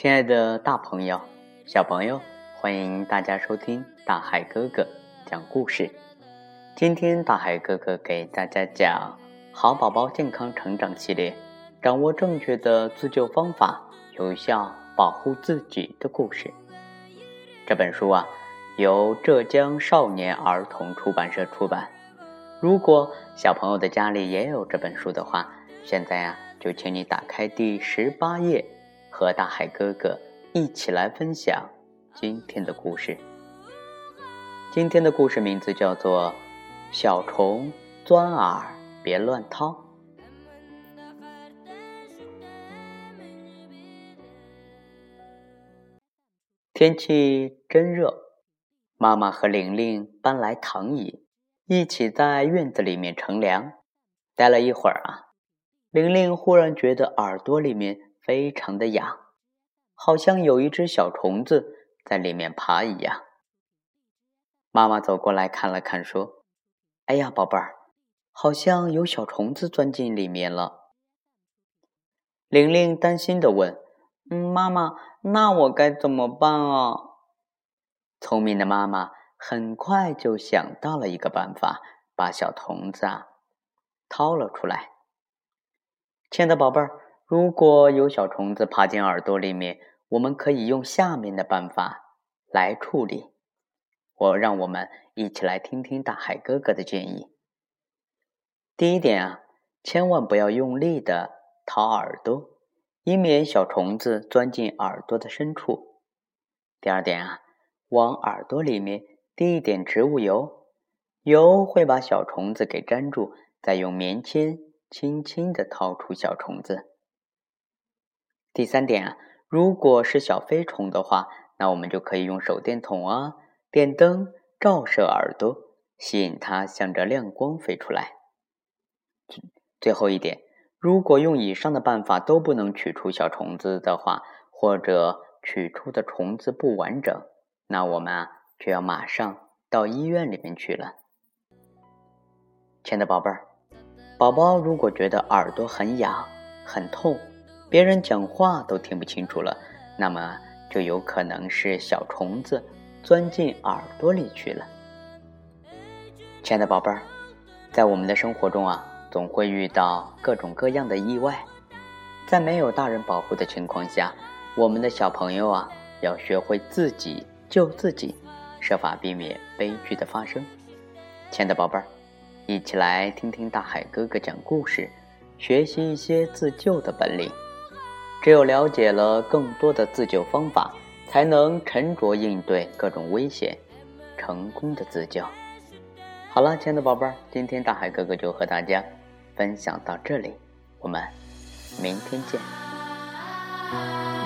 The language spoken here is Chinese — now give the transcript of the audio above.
亲爱的大朋友、小朋友，欢迎大家收听大海哥哥讲故事。今天大海哥哥给大家讲《好宝宝健康成长系列》，掌握正确的自救方法，有效保护自己的故事。这本书啊，由浙江少年儿童出版社出版。如果小朋友的家里也有这本书的话，现在啊，就请你打开第十八页。和大海哥哥一起来分享今天的故事。今天的故事名字叫做《小虫钻耳别乱掏》。天气真热，妈妈和玲玲搬来躺椅，一起在院子里面乘凉。待了一会儿啊，玲玲忽然觉得耳朵里面。非常的痒，好像有一只小虫子在里面爬一样。妈妈走过来看了看，说：“哎呀，宝贝儿，好像有小虫子钻进里面了。”玲玲担心的问：“嗯，妈妈，那我该怎么办啊？”聪明的妈妈很快就想到了一个办法，把小虫子啊掏了出来。亲爱的宝贝儿。如果有小虫子爬进耳朵里面，我们可以用下面的办法来处理。我让我们一起来听听大海哥哥的建议。第一点啊，千万不要用力的掏耳朵，以免小虫子钻进耳朵的深处。第二点啊，往耳朵里面滴一点植物油，油会把小虫子给粘住，再用棉签轻轻的掏出小虫子。第三点啊，如果是小飞虫的话，那我们就可以用手电筒啊、电灯照射耳朵，吸引它向着亮光飞出来。最后一点，如果用以上的办法都不能取出小虫子的话，或者取出的虫子不完整，那我们啊就要马上到医院里面去了。亲爱的宝贝儿，宝宝如果觉得耳朵很痒、很痛，别人讲话都听不清楚了，那么就有可能是小虫子钻进耳朵里去了。亲爱的宝贝儿，在我们的生活中啊，总会遇到各种各样的意外，在没有大人保护的情况下，我们的小朋友啊，要学会自己救自己，设法避免悲剧的发生。亲爱的宝贝儿，一起来听听大海哥哥讲故事，学习一些自救的本领。只有了解了更多的自救方法，才能沉着应对各种危险，成功的自救。好了，亲爱的宝贝儿，今天大海哥哥就和大家分享到这里，我们明天见。